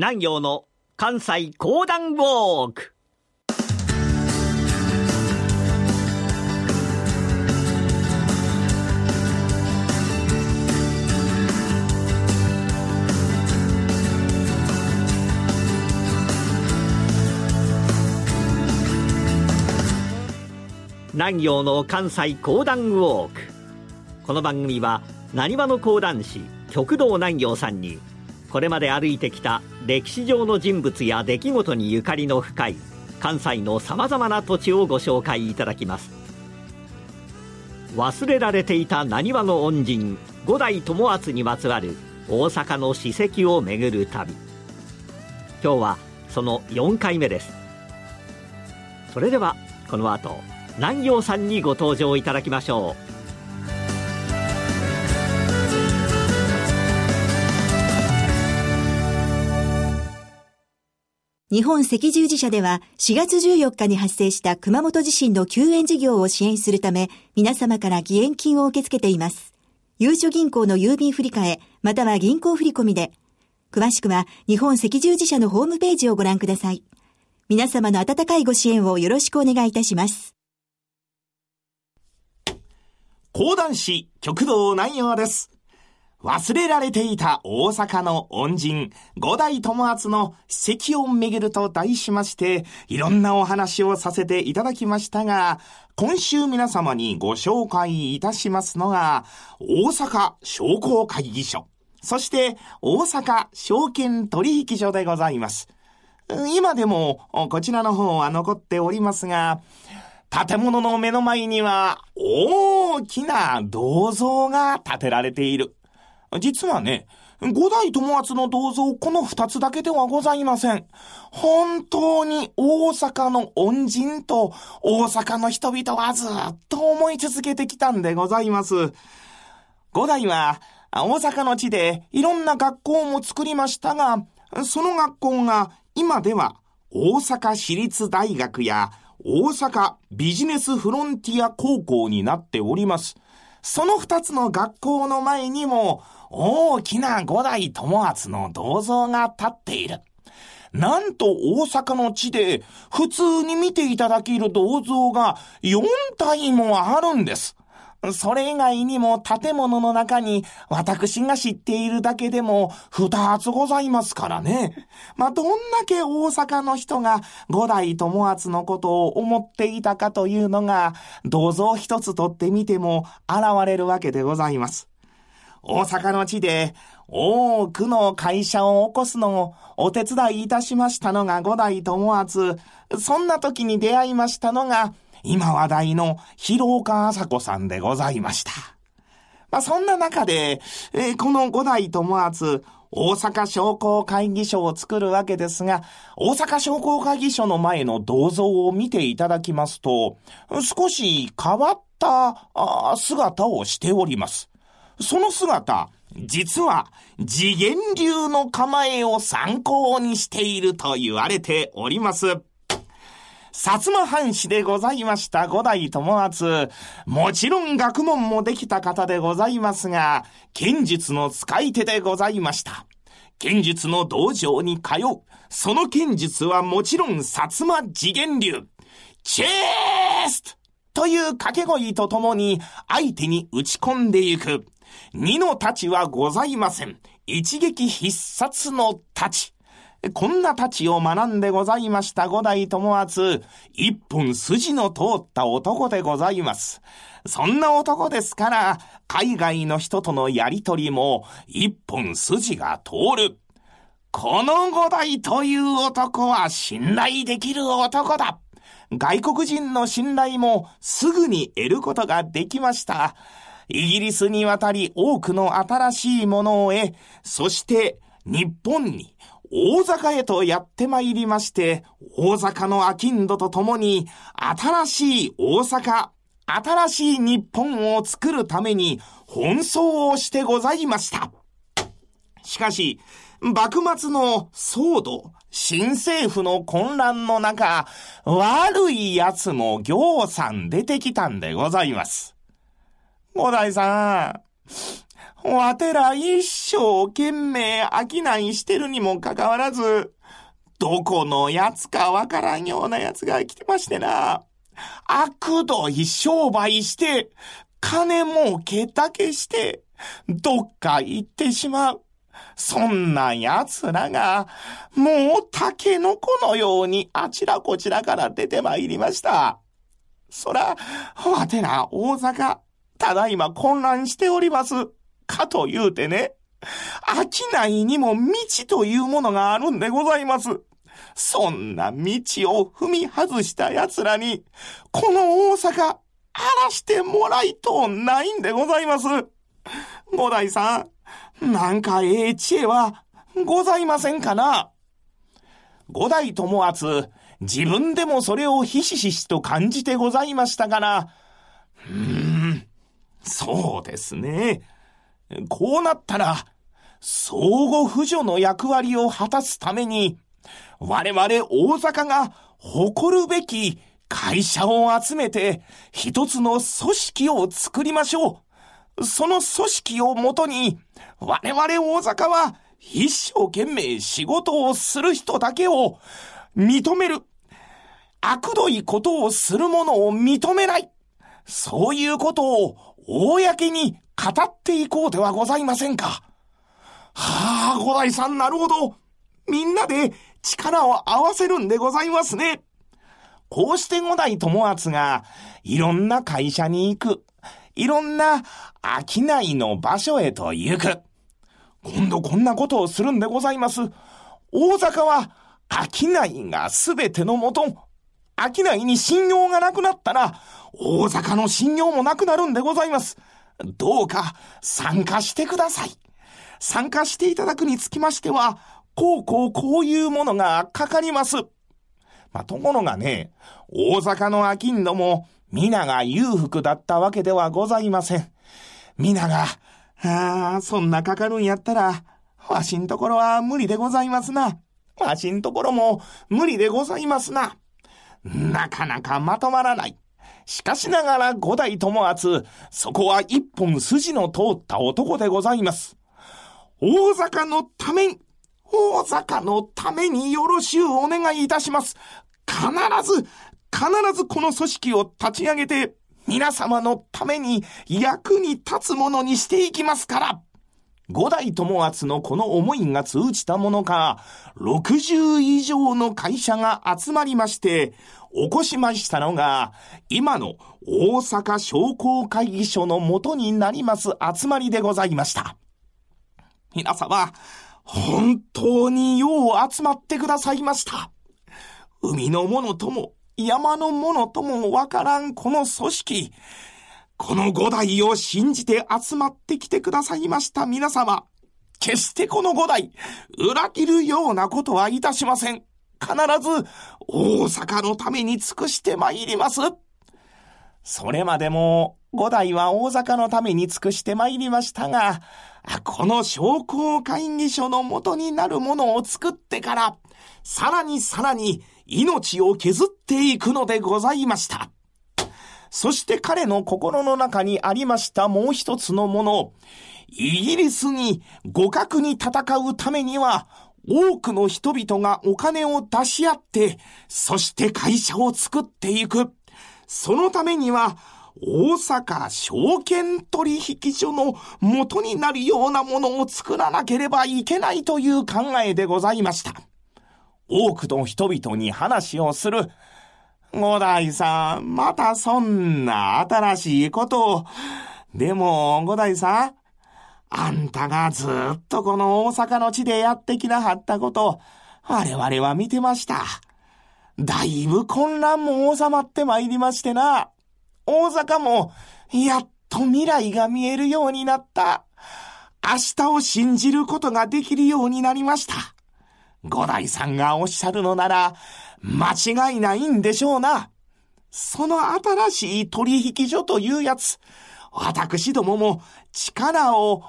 南陽の関西講談ウォーク。南陽の関西講談ウォーク。この番組はなにわの講談師極道南陽さんにこれまで歩いてきた歴史上の人物や出来事にゆかりの深い関西のさまざまな土地をご紹介いただきます。忘れられていたなにわの恩人五代友厚にまつわる大阪の史跡を巡る旅。今日はその4回目です。それではこの後南陽さんにご登場いただきましょう。日本赤十字社では4月14日に発生した熊本地震の救援事業を支援するため皆様から義援金を受け付けています。ゆうちょ銀行の郵便振替または銀行振込で詳しくは日本赤十字社のホームページをご覧ください。皆様の温かいご支援をよろしくお願いいたします。講談師極道南陽です。忘れられていた大阪の恩人、五代友厚の史跡を巡ると題しまして、いろんなお話をさせていただきましたが、今週皆様にご紹介いたしますのが、大阪商工会議所、そして大阪証券取引所でございます。今でもこちらの方は残っておりますが、建物の目の前には大きな銅像が建てられている。実はね、五代友厚の銅像この二つだけではございません。本当に大阪の恩人と大阪の人々はずっと思い続けてきたんでございます。五代は大阪の地でいろんな学校も作りましたが、その学校が今では大阪市立大学や大阪ビジネスフロンティア高校になっております。その二つの学校の前にも大きな五代友厚の銅像が立っている。なんと大阪の地で普通に見ていただける銅像が4体もあるんです。それ以外にも建物の中に私が知っているだけでも二つございますからね。まあ、どんだけ大阪の人が五代友厚のことを思っていたかというのが銅像一つ取ってみても現れるわけでございます。大阪の地で多くの会社を起こすのをお手伝いいたしましたのが五代友厚。そんな時に出会いましたのが、今話題の広岡麻子さんでございました。まあ、そんな中で、えー、この五代友厚、大阪商工会議所を作るわけですが、大阪商工会議所の前の銅像を見ていただきますと、少し変わった姿をしております。その姿、実は次元流の構えを参考にしていると言われております。薩摩藩士でございました五代友厚。もちろん学問もできた方でございますが、剣術の使い手でございました。剣術の道場に通う。その剣術はもちろん薩摩次元流。チェーストという掛け声とともに相手に打ち込んでいく。二の太刀はございません。一撃必殺の太刀。こんな太刀を学んでございました五代友厚。一本筋の通った男でございます。そんな男ですから、海外の人とのやりとりも一本筋が通る。この五代という男は信頼できる男だ。外国人の信頼もすぐに得ることができました。イギリスに渡り多くの新しいものを得、そして日本に大阪へとやってまいりまして、大阪の商人と共に新しい大阪、新しい日本を作るために奔走をしてございました。しかし、幕末の騒動、新政府の混乱の中、悪い奴も行さん出てきたんでございます。五代さん、わてら一生懸命商いしてるにもかかわらず、どこのやつかわからんようなやつが来てましてな。悪どい商売して、金儲けだけして、どっか行ってしまう。そんな奴らが、もうタケノコのようにあちらこちらから出てまいりました。そら、わてら大阪、ただいま混乱しております。かと言うてね、商いにも道というものがあるんでございます。そんな道を踏み外した奴らに、この大阪、荒らしてもらいとうないんでございます。五代さん、なんかええ知恵はございませんかな？五代友厚、自分でもそれをひしひしと感じてございましたから、うーん、そうですね。こうなったら、相互扶助の役割を果たすために、我々大阪が誇るべき会社を集めて一つの組織を作りましょう。その組織をもとに我々大阪は一生懸命仕事をする人だけを認める。悪どいことをする者を認めない。そういうことを公に語っていこうではございませんか。はあ、五代さんなるほど。みんなで力を合わせるんでございますね。こうして五代友厚が、いろんな会社に行く。いろんな商いの場所へと行く。今度こんなことをするんでございます。大阪は商いがすべてのもと。商いに信用がなくなったら、大阪の信用もなくなるんでございます。どうか参加してください。参加していただくにつきましては、こうこうこういうものがかかります。まあ、ところがね、大阪の商人も皆が裕福だったわけではございません。皆が、ああ、そんなかかるんやったら、わしんところは無理でございますな。わしんところも無理でございますな。なかなかまとまらない。しかしながら五代友厚、そこは一本筋の通った男でございます。大阪のために、大阪のためによろしゅうお願いいたします。必ず、必ずこの組織を立ち上げて、皆様のために役に立つものにしていきますから。五代友厚のこの思いが通じたものか、60以上の会社が集まりまして、起こしましたのが、今の大阪商工会議所の元になります集まりでございました。皆様、本当によう集まってくださいました。海のものとも山のものともわからんこの組織、この五代を信じて集まってきてくださいました皆様。決してこの五代、裏切るようなことはいたしません。必ず大阪のために尽くして参ります。それまでも五代は大阪のために尽くして参りましたが、この商工会議所の元になるものを作ってから、さらにさらに命を削っていくのでございました。そして彼の心の中にありましたもう一つのもの。イギリスに互角に戦うためには、多くの人々がお金を出し合って、そして会社を作っていく。そのためには、大阪証券取引所の元になるようなものを作らなければいけないという考えでございました。多くの人々に話をする。五代さん、またそんな新しいことを。でも、五代さん、あんたがずっとこの大阪の地でやってきなはったこと、我々は見てました。だいぶ混乱も収まってまいりましてな。大阪も、やっと未来が見えるようになった。明日を信じることができるようになりました。五代さんがおっしゃるのなら、間違いないんでしょうな。その新しい取引所というやつ、私どもも力を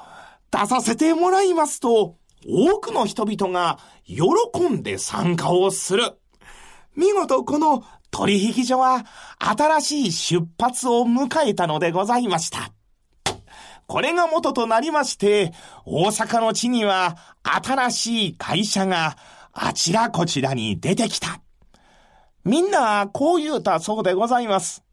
出させてもらいますと、多くの人々が喜んで参加をする。見事この取引所は新しい出発を迎えたのでございました。これが元となりまして、大阪の地には新しい会社があちらこちらに出てきた。みんなこう言うたそうでございます。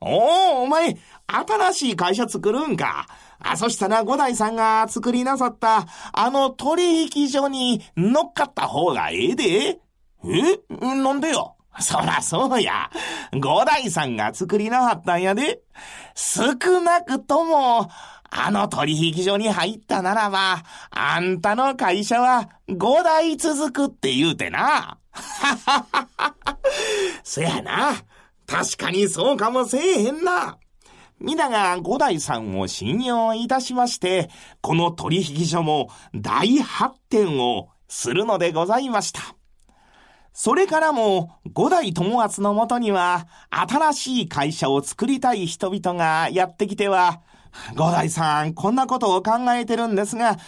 おお、お前、新しい会社作るんか？あ、そしたら五代さんが作りなさった、あの取引所に乗っかった方がええで。え？なんでよ？そらそうや。五代さんが作りなはったんやで。少なくとも、あの取引所に入ったならば、あんたの会社は五代続くって言うてな。はははそやな。確かにそうかもせえへんな。皆が五代さんを信用いたしまして、この取引所も大発展をするのでございました。それからも五代友厚のもとには新しい会社を作りたい人々がやってきては、五代さん、こんなことを考えてるんですが、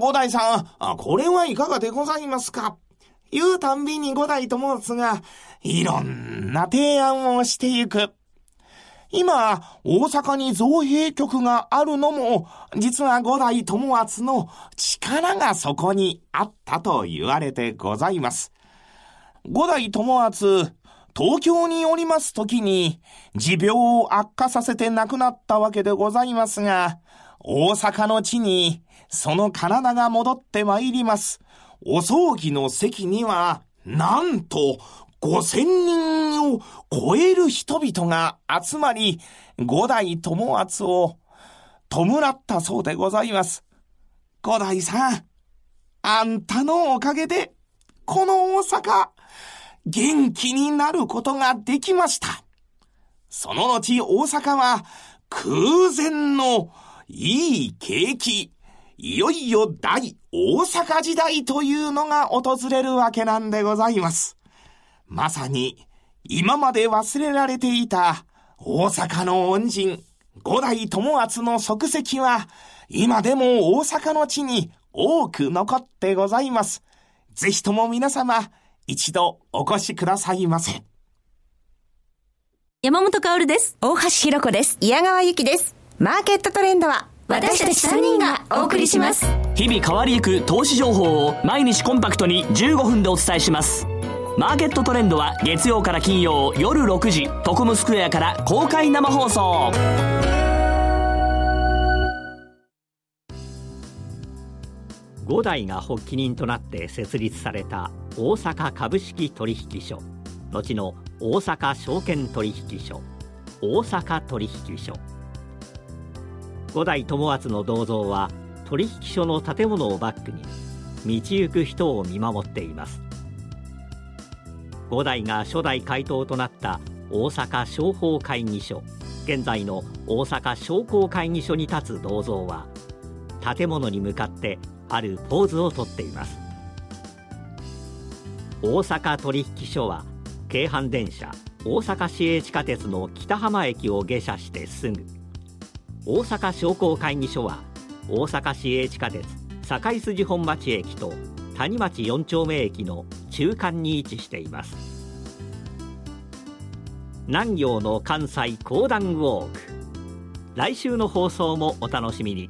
五代さん、これはいかがでございますか？言うたんびに五代友厚が、いろんな提案をしてゆく。今、大阪に造幣局があるのも、実は五代友厚の力がそこにあったと言われてございます。五代友厚、東京におります時に、持病を悪化させて亡くなったわけでございますが、大阪の地に、その体が戻ってまいります。お葬儀の席には、なんと、五千人を超える人々が集まり、五代友厚を弔ったそうでございます。五代さん、あんたのおかげで、この大阪、元気になることができました。その後大阪は空前のいい景気、いよいよ大大阪時代というのが訪れるわけなんでございます。まさに今まで忘れられていた大阪の恩人、五代友厚の足跡は今でも大阪の地に多く残ってございます。ぜひとも皆様、一度お越しくださいませ。山本薫です。大橋ひろ子です。宮川ゆきです。マーケットトレンドは私たち3人がお送りします。日々変わりゆく投資情報を毎日コンパクトに15分でお伝えします。マーケットトレンドは月曜から金曜夜6時、トコムスクエアから公開生放送。5代が発起人となって設立された大阪株式取引所後の大阪証券取引所大阪取引所五代友厚の銅像は取引所の建物をバックに道行く人を見守っています。五代が初代会頭となった大阪商法会議所。現在の大阪商工会議所に立つ銅像は建物に向かってあるポーズをとっています。大阪取引所は京阪電車大阪市営地下鉄の北浜駅を下車してすぐ。大阪商工会議所は大阪市営地下鉄堺筋本町駅と谷町四丁目駅の中間に位置しています。南行の関西講談ウォーク。来週の放送もお楽しみに。